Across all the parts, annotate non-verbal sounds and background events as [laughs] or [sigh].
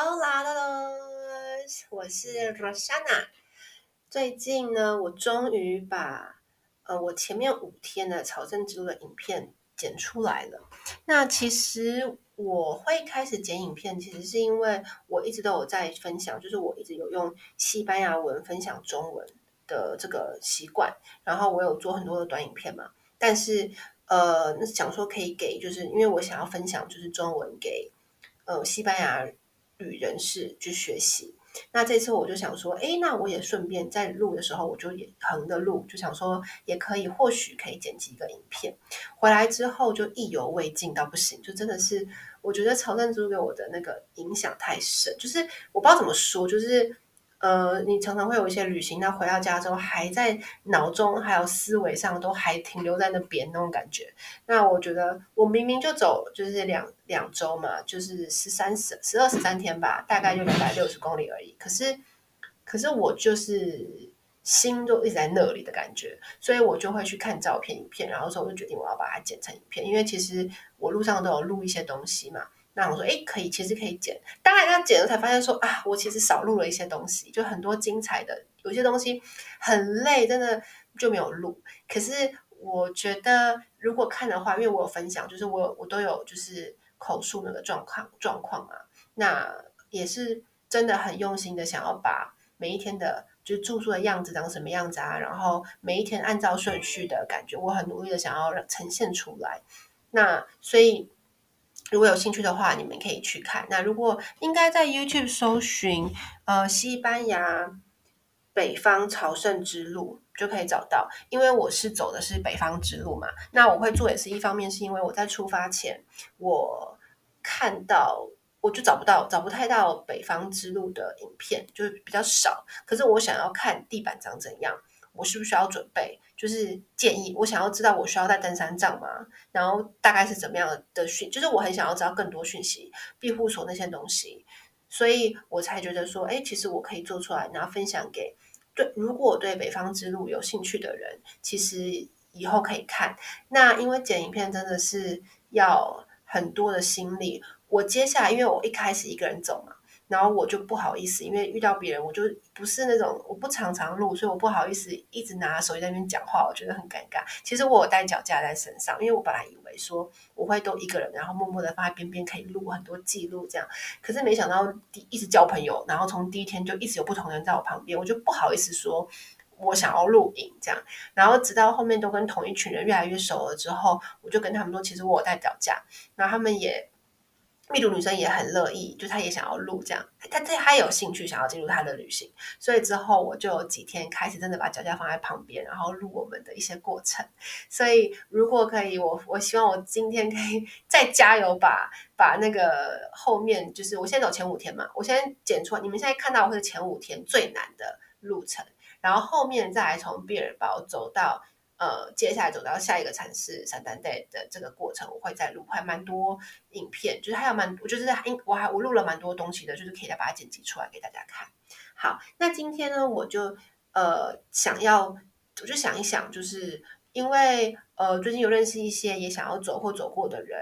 Hola todos，我是 Rosanna。最近呢，我终于把呃我前面五天的朝圣之路的影片剪出来了。那其实我会开始剪影片，其实是因为我一直都有在分享，就是我一直有用西班牙文分享中文的这个习惯，然后我有做很多的短影片嘛。但是呃，那想说可以给，就是因为我想要分享就是中文给呃西班牙语人士去学习。那这次我就想说，哎，那我也顺便在录的时候，我就也横着录，就想说也可以，或许可以剪辑一个影片。回来之后就意犹未尽到不行，就真的是我觉得朝圣之路给我的那个影响太深，就是我不知道怎么说，就是。呃，你常常会有一些旅行，那回到家之后，还在脑中还有思维上都还停留在那边那种感觉。那我觉得我明明就走就是两两周嘛，就是十三十十二十三天吧，大概就两百六十公里而已。可是可是我就是心就一直在那里的感觉，所以我就会去看照片、影片，然后说我就决定我要把它剪成影片，因为其实我路上都有录一些东西嘛。那我说，哎，可以，其实可以剪。当然，他剪了才发现说，啊，我其实少录了一些东西，就很多精彩的，有些东西很累，真的就没有录。可是我觉得，如果看的话，因为我有分享，就是我我都有就是口述那个状况状况嘛，那也是真的很用心的想要把每一天的，就是住宿的样子长什么样子啊，然后每一天按照顺序的感觉，我很努力的想要呈现出来。那所以。如果有兴趣的话，你们可以去看。那如果应该在 YouTube 搜寻呃西班牙北方朝圣之路就可以找到，因为我是走的是北方之路嘛。那我会做也是一方面是因为我在出发前我看到我就找不到找不太到北方之路的影片，就是比较少。可是我想要看地板长怎样。我需不需要准备？就是建议我想要知道我需要带登山杖吗？然后大概是怎么样的讯？就是我很想要知道更多讯息，庇护所那些东西，所以我才觉得说，哎，其实我可以做出来，然后分享给对，如果对北方之路有兴趣的人，其实以后可以看。那因为剪影片真的是要很多的心力，我接下来因为我一开始一个人走嘛。然后我就不好意思，因为遇到别人，我就不是那种我不常常录，所以我不好意思一直拿手机在那边讲话，我觉得很尴尬。其实我有带脚架在身上，因为我本来以为说我会都一个人，然后默默的放在边边可以录很多记录这样。可是没想到第一直交朋友，然后从第一天就一直有不同人在我旁边，我就不好意思说我想要录影这样。然后直到后面都跟同一群人越来越熟了之后，我就跟他们说，其实我有带脚架，然后他们也。秘鲁女生也很乐意，就她也想要录这样，她她她有兴趣想要进入她的旅行，所以之后我就有几天开始真的把脚架放在旁边，然后录我们的一些过程。所以如果可以，我我希望我今天可以 [laughs] 再加油把，把那个后面就是我先走前五天嘛，我先剪出来，你们现在看到我是前五天最难的路程，然后后面再来从毕尔包走到。呃，接下来走到下一个城市圣丹德的这个过程，我会再录，还蛮多影片，就是还有蛮，我就是我还我录了蛮多东西的，就是可以再把它剪辑出来给大家看。好，那今天呢，我就呃想要，我就想一想，就是因为呃最近有认识一些也想要走或走过的人，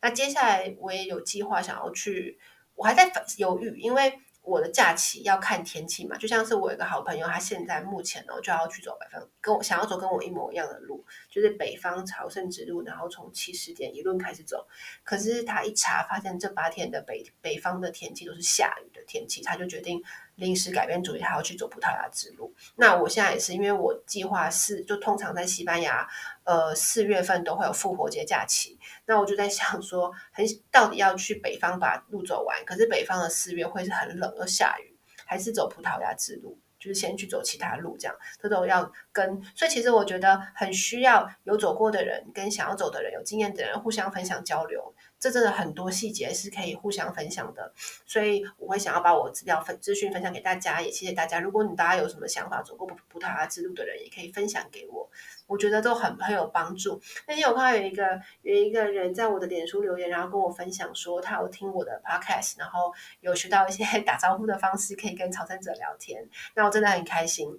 那接下来我也有计划想要去，我还在犹豫，因为。我的假期要看天气嘛，就像是我有个好朋友，他现在目前呢就要去走北方，跟我想要走跟我一模一样的路，就是北方朝圣之路，然后从起始点一路开始走。可是他一查发现这八天的北北方的天气都是下雨的天气，他就决定临时改变主意，他要去走葡萄牙之路。那我现在也是，因为我计划是就通常在西班牙，呃四月份都会有复活节假期。那我就在想说，很到底要去北方把路走完，可是北方的四月会是很冷又下雨，还是走葡萄牙之路，就是先去走其他路这样，这都要跟。所以其实我觉得很需要有走过的人跟想要走的人、有经验的人互相分享交流。这真的很多细节是可以互相分享的，所以我会想要把我资料分资讯分享给大家，也谢谢大家。如果你大家有什么想法，走过葡葡萄牙之路的人，也可以分享给我，我觉得都很很有帮助。那天我看到有一个有一个人在我的脸书留言，然后跟我分享说他有听我的 podcast，然后有学到一些 [laughs] 打招呼的方式，可以跟朝圣者聊天。那我真的很开心，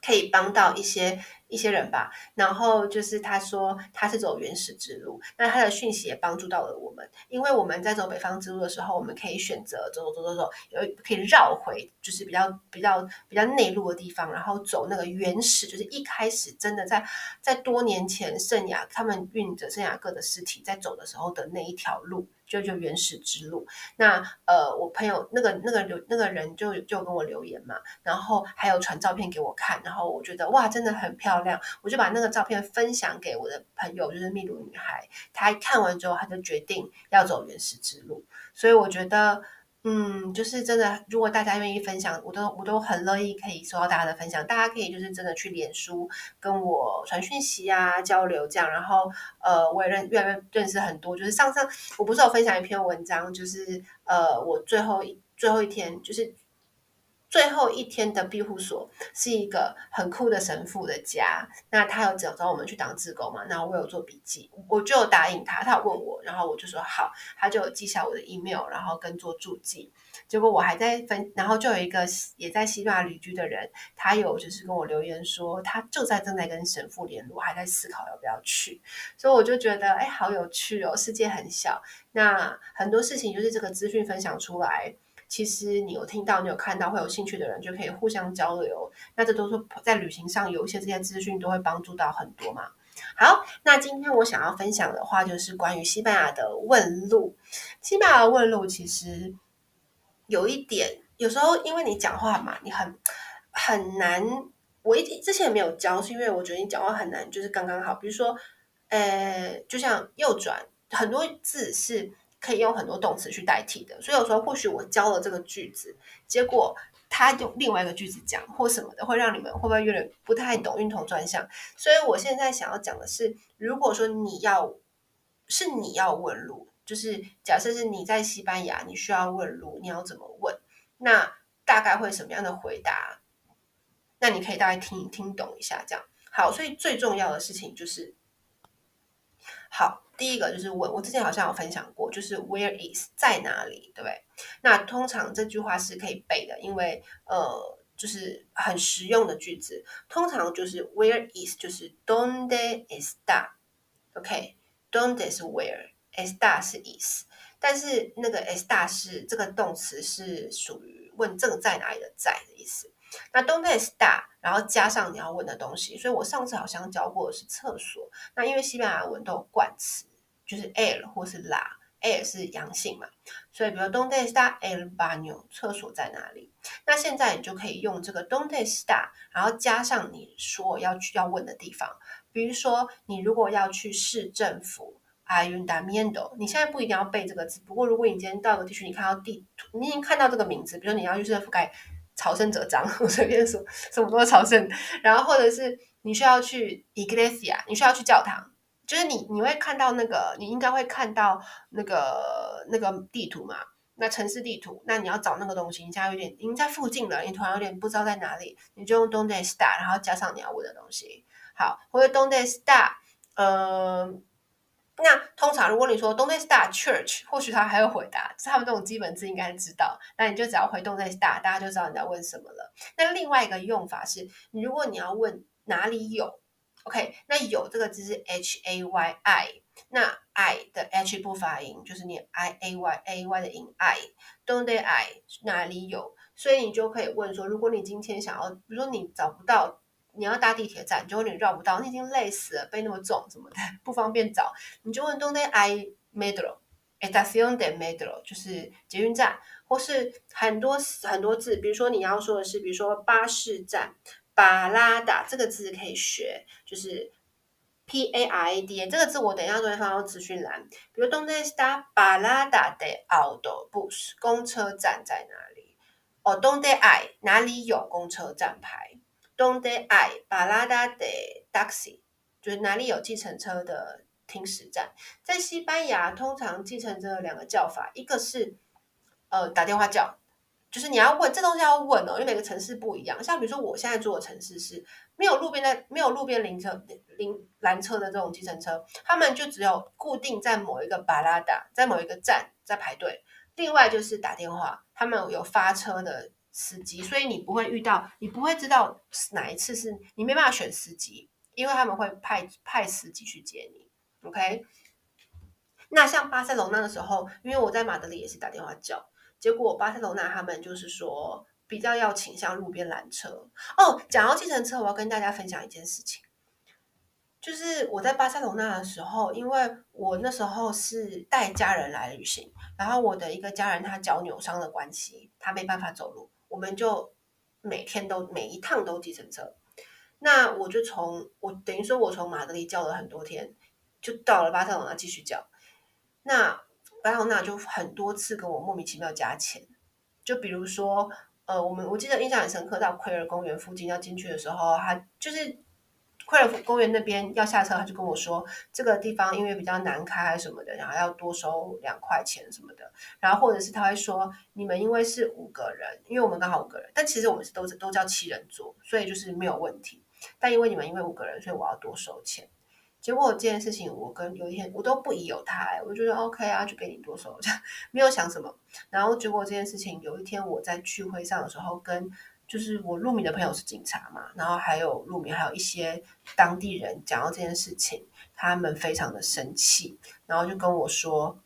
可以帮到一些一些人吧，然后就是他说他是走原始之路，那他的讯息也帮助到了我们，因为我们在走北方之路的时候，我们可以选择走走走走走，有可以绕回就是比较比较比较内陆的地方，然后走那个原始，就是一开始真的在在多年前圣雅他们运着圣雅各的尸体在走的时候的那一条路。就就原始之路，那呃，我朋友那个那个留那个人就就跟我留言嘛，然后还有传照片给我看，然后我觉得哇，真的很漂亮，我就把那个照片分享给我的朋友，就是秘鲁女孩，她看完之后，她就决定要走原始之路，所以我觉得。嗯，就是真的，如果大家愿意分享，我都我都很乐意可以收到大家的分享。大家可以就是真的去脸书跟我传讯息啊，交流这样。然后呃，我也认越来越认识很多。就是上上我不是有分享一篇文章，就是呃，我最后一最后一天就是。最后一天的庇护所是一个很酷的神父的家，那他有找找我们去当志工嘛？那我有做笔记，我就答应他，他有问我，然后我就说好，他就记下我的 email，然后跟做注记。结果我还在分，然后就有一个也在西班牙旅居的人，他有就是跟我留言说，他就在正在跟神父联络，还在思考要不要去。所以我就觉得，哎，好有趣哦，世界很小，那很多事情就是这个资讯分享出来。其实你有听到，你有看到，会有兴趣的人就可以互相交流。那这都是在旅行上有一些这些资讯都会帮助到很多嘛。好，那今天我想要分享的话就是关于西班牙的问路。西班牙的问路其实有一点，有时候因为你讲话嘛，你很很难。我一之前没有教，是因为我觉得你讲话很难，就是刚刚好。比如说，呃，就像右转，很多字是。可以用很多动词去代替的，所以有时候或许我教了这个句子，结果他用另外一个句子讲或什么的，会让你们会不会有点不太懂，晕头转向。所以我现在想要讲的是，如果说你要是你要问路，就是假设是你在西班牙，你需要问路，你要怎么问？那大概会什么样的回答？那你可以大概听听懂一下，这样好。所以最重要的事情就是好。第一个就是问，我之前好像有分享过，就是 Where is 在哪里，对不对？那通常这句话是可以背的，因为呃，就是很实用的句子。通常就是 Where is 就是 Donde está？OK，Donde 是 Where，está 是 is，但是那个 está 是这个动词是属于问正在哪里的在的意思。那 Donde está，然后加上你要问的东西，所以我上次好像教过的是厕所。那因为西班牙文都有冠词。就是 el 或是 la，el 是阳性嘛，所以比如 donde está el baño，厕所在哪里？那现在你就可以用这个 donde está，然后加上你说要去要问的地方，比如说你如果要去市政府，ayuntamiento，你现在不一定要背这个字，不过如果你今天到个地区，你看到地图，你已经看到这个名字，比如你要去市政府盖朝圣者章，[laughs] 我随便说什么都是朝圣，然后或者是你需要去 iglesia，你需要去教堂。就是你，你会看到那个，你应该会看到那个那个地图嘛？那城市地图，那你要找那个东西，你现在有点，已经在附近了，你突然有点不知道在哪里，你就用 Donde está，然后加上你要问的东西。好，或者 Donde está，呃，那通常如果你说 Donde está church，或许他还会回答，是他们这种基本字应该知道。那你就只要回 Donde está，大家就知道你在问什么了。那另外一个用法是，如果你要问哪里有。OK，那有这个字是 H A Y I，那 I 的 H 不发音，就是念 I A Y A Y 的音 I。Donde hay I 哪里有？所以你就可以问说，如果你今天想要，比如说你找不到，你要搭地铁站，结果你绕不到，你已经累死了，背那么重怎么的，不方便找，你就问 Donde hay metro，estación de metro，就是捷运站，或是很多很多字，比如说你要说的是，比如说巴士站。巴拉达这个字可以学，就是 P A R A D A 这个字，我等一下都会放到资讯栏。比如 Donde está 巴拉达的 auto bus？公车站在哪里？哦，Donde hay 哪里有公车站牌？Donde hay Parada de Taxi？就是哪里有计程车的停驶站？在西班牙，通常计程车有两个叫法，一个是呃打电话叫。就是你要问这东西要问哦，因为每个城市不一样。像比如说我现在住的城市是没有路边的，没有路边临车临拦车的这种计程车，他们就只有固定在某一个巴拉达，在某一个站在排队。另外就是打电话，他们有发车的司机，所以你不会遇到，你不会知道哪一次是你没办法选司机，因为他们会派派司机去接你。OK，那像巴塞罗那的时候，因为我在马德里也是打电话叫，结果巴塞罗那他们就是说比较要倾向路边拦车。哦，讲到计程车，我要跟大家分享一件事情。就是我在巴塞罗那的时候，因为我那时候是带家人来旅行，然后我的一个家人他脚扭伤的关系，他没办法走路，我们就每天都每一趟都计程车。那我就从我等于说我从马德里叫了很多天，就到了巴塞罗那继续叫。那巴塞罗那就很多次跟我莫名其妙加钱，就比如说呃，我们我记得印象很深刻，到奎尔公园附近要进去的时候，他就是。奎尔公园那边要下车，他就跟我说，这个地方因为比较难开什么的，然后要多收两块钱什么的。然后或者是他会说，你们因为是五个人，因为我们刚好五个人，但其实我们是都是都叫七人座，所以就是没有问题。但因为你们因为五个人，所以我要多收钱。结果这件事情，我跟有一天我都不疑有他，哎，我就说 OK 啊，就给你剁手，这样没有想什么。然后结果这件事情，有一天我在聚会上的时候跟。就是我路米的朋友是警察嘛，然后还有路米，还有一些当地人讲到这件事情，他们非常的生气，然后就跟我说，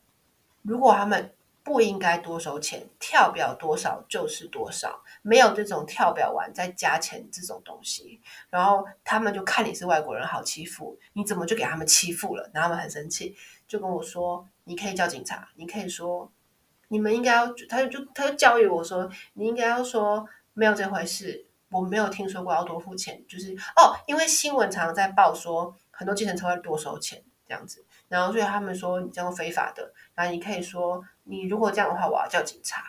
如果他们不应该多收钱，跳表多少就是多少，没有这种跳表完再加钱这种东西。然后他们就看你是外国人好欺负，你怎么就给他们欺负了？然后他们很生气，就跟我说，你可以叫警察，你可以说，你们应该要，他就就他就教育我说，你应该要说。没有这回事，我没有听说过要多付钱，就是哦，因为新闻常常在报说很多计程车会多收钱这样子，然后所以他们说你这样非法的，然后你可以说你如果这样的话，我要叫警察。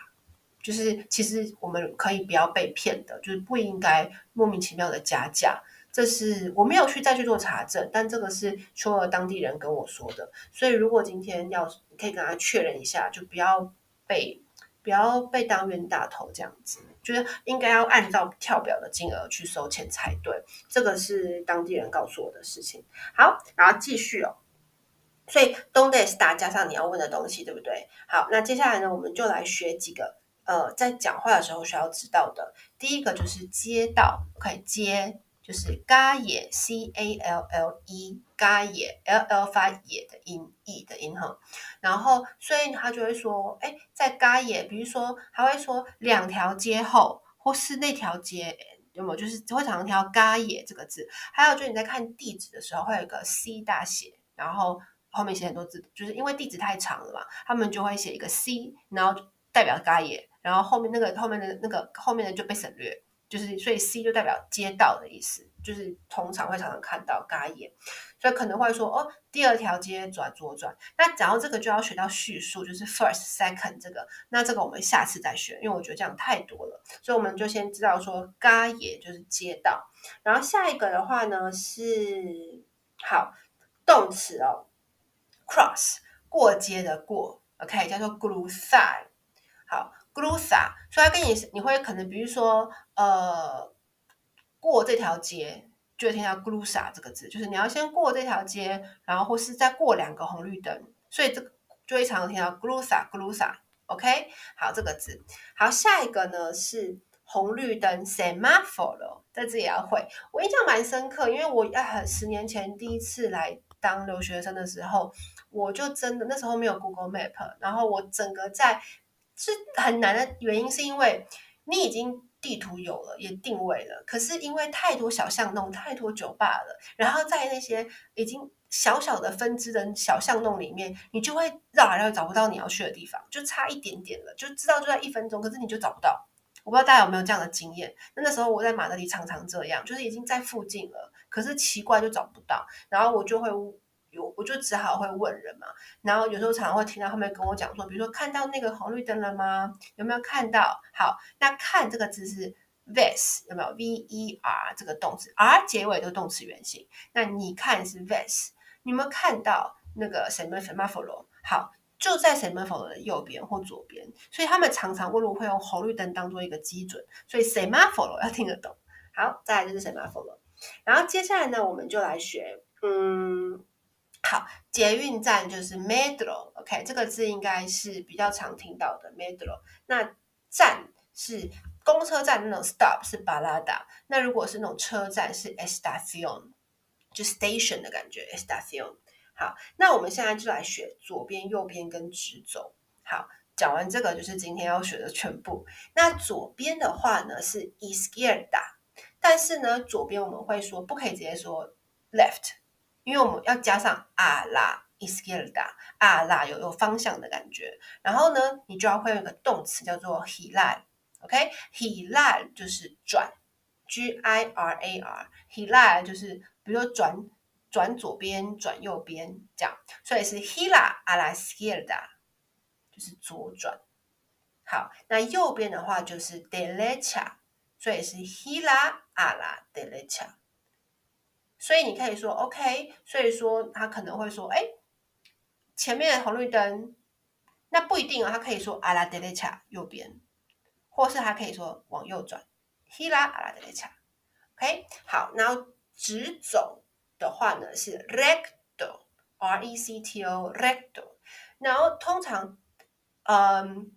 就是其实我们可以不要被骗的，就是不应该莫名其妙的加价。这是我没有去再去做查证，但这个是所有当地人跟我说的，所以如果今天要你可以跟他确认一下，就不要被。不要被当冤大头这样子，就是应该要按照跳表的金额去收钱才对。这个是当地人告诉我的事情。好，然后继续哦。所以 ¿Dónde está 加上你要问的东西，对不对？好，那接下来呢，我们就来学几个呃，在讲话的时候需要知道的。第一个就是街道，OK，街。就是 calle，c a l l e，calle，l l 发野的音，e 的音哈。然后，所以他就会说，哎，在 calle，比如说，他会说两条街后，或是那条街，有没有？就是会常常挑 calle 这个字。还有，就是你在看地址的时候，会有一个 C 大写，然后后面写很多字，就是因为地址太长了嘛，他们就会写一个 C，然后代表街野然后后面那个后面的那个后面的就被省略。就是，所以 C 就代表街道的意思，就是通常会常常看到街野所以可能会说哦，第二条街转左转。那讲到这个就要学到叙述，就是 first、second 这个。那这个我们下次再学，因为我觉得这样太多了，所以我们就先知道说街野就是街道。然后下一个的话呢是好动词哦，cross 过街的过，OK 叫做 cruzar，好。，gluza，所以它跟你你会可能比如说呃过这条街，就会听到 gluza 这个字，就是你要先过这条街，然后或是再过两个红绿灯，所以这个就会常常听到 cruzar cruzar，OK，好这个字，好下一个呢是红绿灯 semáforo，这字也要会，我印象蛮深刻，因为我啊十年前第一次来当留学生的时候，我就真的那时候没有 Google Map，然后我整个在。是很难的原因，是因为你已经地图有了，也定位了，可是因为太多小巷弄、太多酒吧了，然后在那些已经小小的分支的小巷弄里面，你就会绕来绕去找不到你要去的地方，就差一点点了，就知道就在一分钟，可是你就找不到。我不知道大家有没有这样的经验？那那时候我在马德里常常这样，就是已经在附近了，可是奇怪就找不到，然后我就会。我就只好会问人嘛，然后有时候常常会听到他们跟我讲说，比如说看到那个红绿灯了吗？有没有看到？好，那看这个字是 ves，有没有 v e r 这个动词，r 结尾的动词原形。那你看是 ves，你有没有看到那个 semáforo？好，就在 semáforo 的右边或左边，所以他们常常问路会用红绿灯当做一个基准，所以 semáforo 要听得懂。好，再来就是 semáforo，然后接下来呢，我们就来学，嗯。好，捷运站就是 metro，OK，这个字应该是比较常听到的 metro。那站是公车站那种 stop 是 parada，那如果是那种车站是 estación，就 station 的感觉，estación。好，那我们现在就来学左边、右边跟直走。好，讲完这个就是今天要学的全部。那左边的话呢是 izquierda，但是呢左边我们会说不可以直接说 left，因为我们要加上 a la izquierda，a la 有有方向的感觉。然后呢，你就要会有一个动词叫做 girar，OK，girar 就是转，G I R A R，girar 就是比如说转。转左边，转右边，这样，所以是 gira a la izquierda，就是左转。好，那右边的话就是 derecha，所以是 gira a la derecha。所以你可以说 OK，所以说他可能会说，哎，前面的红绿灯，那不一定啊，他可以说 a la derecha 右边，或是他可以说往右转，gira a la derecha。OK，好，然后直走。的话呢是 recto，r e c t o recto，然后通常，嗯，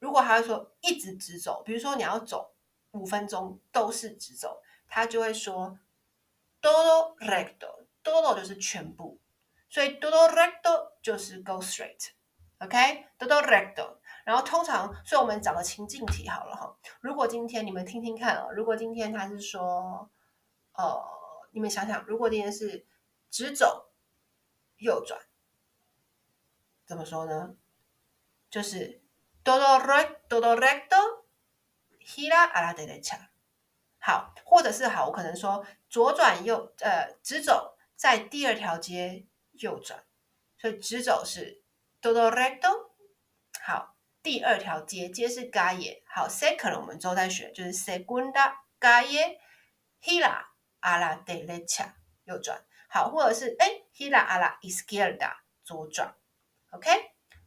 如果他会说一直直走，比如说你要走五分钟都是直走，他就会说 todo recto，todo 就是全部，所以 todo recto 就是 go straight，OK，todo recto，然后通常，所以我们找个情境题好了哈，如果今天你们听听看哦，如果今天他是说，呃。你们想想，如果今天是直走右转，怎么说呢？就是 todo recto，todo recto，gira a la derecha。好，或者是好，我可能说左转右，呃，直走在第二条街右转，所以直走是 todo recto。好，第二条街街是 calle。好，second 我们之后再学，就是 segunda calle，gira。a la derecha 右转，好，或者是哎，gira a la izquierda 左转，OK，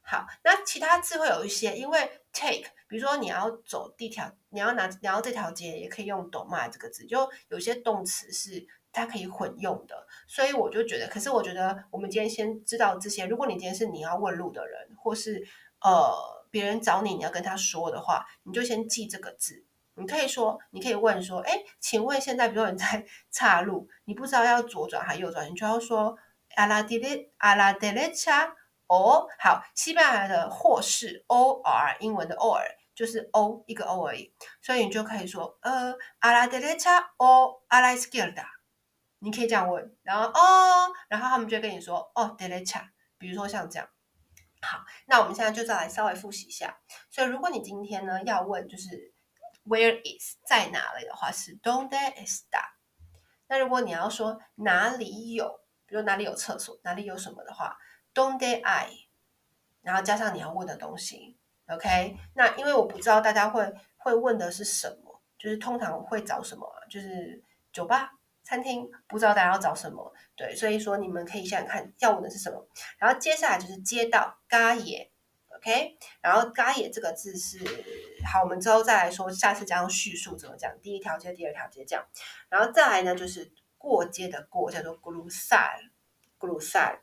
好，那其他字会有一些，因为 take，比如说你要走地条，你要拿，你要这条街，也可以用 doma 这个字，就有些动词是它可以混用的，所以我就觉得，可是我觉得我们今天先知道这些，如果你今天是你要问路的人，或是呃别人找你，你要跟他说的话，你就先记这个字。你可以说，你可以问说，哎，请问现在，比如说你在 [laughs] 岔路，你不知道要左转还是右转，你就要说 a la derecha a la derecha o 好，西班牙的或是 or 英文的 or 就是 o 一个 o 而已，所以你就可以说，呃 a la derecha o a la izquierda，你可以这样问，然后哦，然后他们就跟你说，哦 derecha，比如说像这样。好，那我们现在就再来稍微复习一下，所以如果你今天呢要问，就是。Where is 在哪里的话是 Donde está？那如果你要说哪里有，比如哪里有厕所，哪里有什么的话 don't I，然后加上你要问的东西，OK？那因为我不知道大家会会问的是什么，就是通常会找什么，就是酒吧、餐厅，不知道大家要找什么，对，所以说你们可以想想看要问的是什么。然后接下来就是街道，calle。OK，然后 calle 这个字是好，我们之后再来说，下次加上叙述怎么讲，第一条街、第二条街这样，然后再来呢就是过街的过叫做 cruzar，cruzar。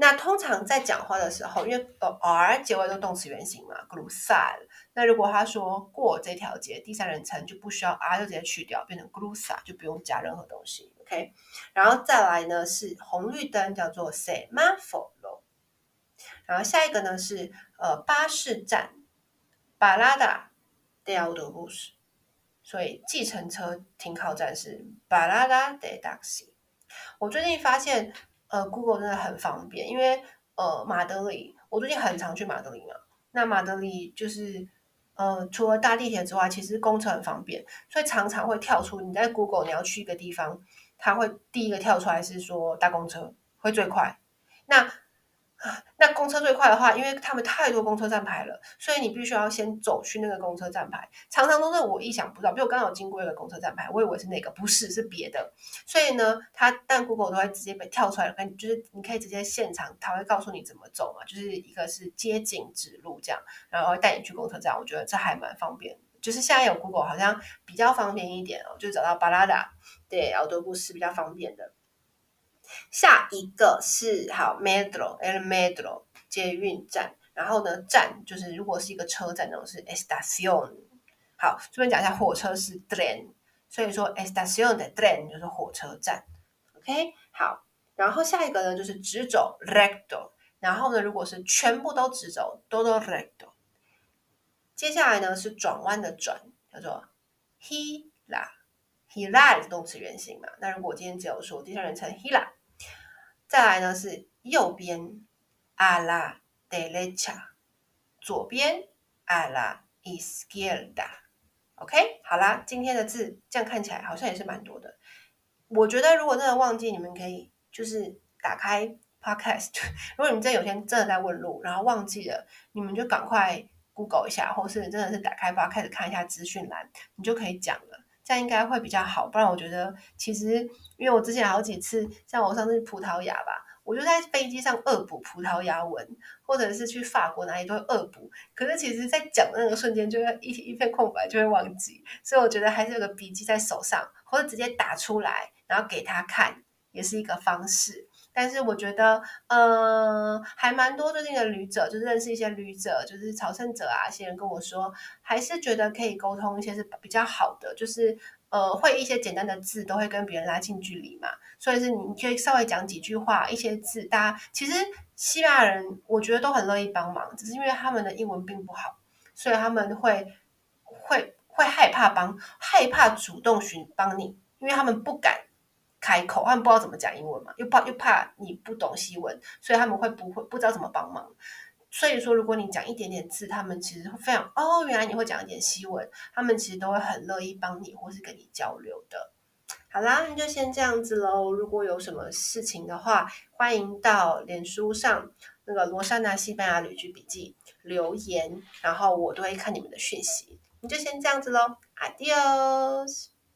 那通常在讲话的时候，因为呃 r 结尾都动词原形嘛，glusar。那如果他说过这条街，第三人称就不需要 r 就直接去掉，变成 g l u s a 就不用加任何东西。OK，然后再来呢是红绿灯叫做 semáforo。然后下一个呢是呃巴士站，parada de autobús，所以计程车停靠站是 parada de taxi。我最近发现呃 Google 真的很方便，因为呃马德里，我最近很常去马德里嘛。那马德里就是呃除了搭地铁之外，其实公车很方便，所以常常会跳出你在 Google 你要去一个地方，它会第一个跳出来是说搭公车会最快。那那公车最快的话，因为他们太多公车站牌了，所以你必须要先走去那个公车站牌。常常都是我意想不到，比如我刚好经过一个公车站牌，我以为是那个，不是，是别的。所以呢，它但 Google 都会直接被跳出来，跟就是你可以直接现场，它会告诉你怎么走嘛，就是一个是街景指路这样，然后带你去公车站。我觉得这还蛮方便，就是现在有 Google 好像比较方便一点哦，就找到 Parada 对，奥多布是比较方便的。下一个是好 metro，el metro 捷运站，然后呢站就是如果是一个车站那种是 estación。好，这边讲一下火车是 tren，所以说 estación de tren 就是火车站。OK，好，然后下一个呢就是直走 recto，然后呢如果是全部都直走 todo recto，接下来呢是转弯的转，叫做 Hila，Hila 是动词原形嘛，那如果今天只有说第三人称 Hila 再来呢是右边 a la derecha，左边 a la izquierda，OK，好啦，今天的字这样看起来好像也是蛮多的。我觉得如果真的忘记，你们可以就是打开 Podcast。[laughs] 如果你们真的有天真的在问路，然后忘记了，你们就赶快 Google 一下，或是真的是打开 Podcast 看一下资讯栏，你就可以讲了。这样应该会比较好。不然我觉得其实，因为我之前好几次，像我上次葡萄牙吧，我就在飞机上恶补葡萄牙文，或者是去法国哪里都会恶补。可是其实，在讲那个瞬间，就会一一片空白，就会忘记。所以我觉得还是有个笔记在手上，或者直接打出来。然后给他看也是一个方式，但是我觉得，呃，还蛮多最近的旅者，就是认识一些旅者，就是朝圣者啊，一些人跟我说，还是觉得可以沟通一些是比较好的，就是呃，会一些简单的字都会跟别人拉近距离嘛，所以是你可以稍微讲几句话，一些字，大家其实西班牙人我觉得都很乐意帮忙，只是因为他们的英文并不好，所以他们会会会害怕帮，害怕主动寻帮你，因为他们不敢。开口，他们不知道怎么讲英文嘛，又怕又怕你不懂西文，所以他们会不会不知道怎么帮忙。所以说，如果你讲一点点字，他们其实会非常哦，原来你会讲一点西文，他们其实都会很乐意帮你或是跟你交流的。好啦，那就先这样子喽。如果有什么事情的话，欢迎到脸书上那个罗莎娜西班牙旅居笔记留言，然后我都会看你们的讯息。你就先这样子喽，Adios。